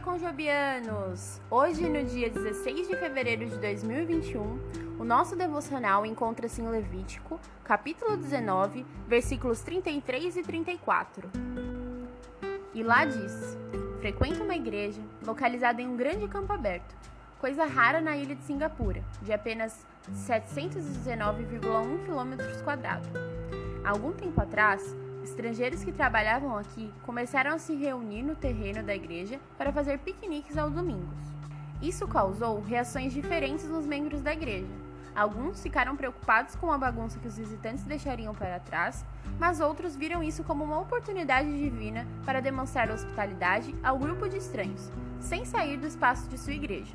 conjobianos! Hoje, no dia 16 de fevereiro de 2021, o nosso devocional encontra-se em Levítico, capítulo 19, versículos 33 e 34. E lá diz: Frequenta uma igreja localizada em um grande campo aberto, coisa rara na ilha de Singapura, de apenas 719,1 km. Algum tempo atrás, Estrangeiros que trabalhavam aqui começaram a se reunir no terreno da igreja para fazer piqueniques aos domingos. Isso causou reações diferentes nos membros da igreja. Alguns ficaram preocupados com a bagunça que os visitantes deixariam para trás, mas outros viram isso como uma oportunidade divina para demonstrar hospitalidade ao grupo de estranhos, sem sair do espaço de sua igreja.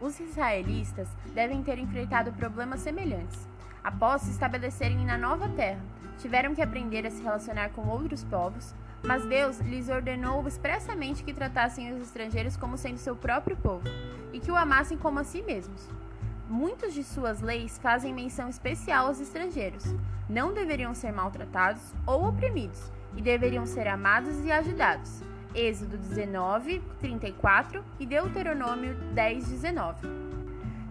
Os israelitas devem ter enfrentado problemas semelhantes, após se estabelecerem na nova terra, tiveram que aprender a se relacionar com outros povos, mas Deus lhes ordenou expressamente que tratassem os estrangeiros como sendo seu próprio povo e que o amassem como a si mesmos. Muitas de suas leis fazem menção especial aos estrangeiros. Não deveriam ser maltratados ou oprimidos e deveriam ser amados e ajudados. Êxodo 19, 34 e Deuteronômio 10, 19.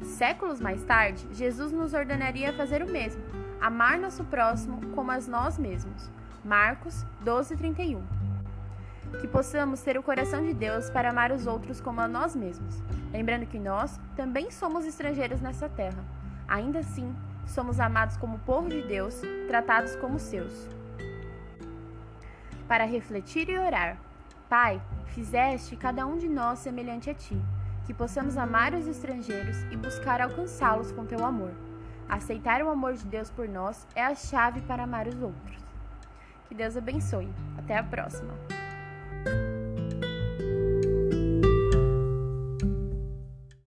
Séculos mais tarde, Jesus nos ordenaria fazer o mesmo amar nosso próximo como a nós mesmos. Marcos 12:31. Que possamos ter o coração de Deus para amar os outros como a nós mesmos, lembrando que nós também somos estrangeiros nessa terra. Ainda assim, somos amados como povo de Deus, tratados como seus. Para refletir e orar. Pai, fizeste cada um de nós semelhante a ti, que possamos amar os estrangeiros e buscar alcançá-los com teu amor. Aceitar o amor de Deus por nós é a chave para amar os outros. Que Deus abençoe. Até a próxima!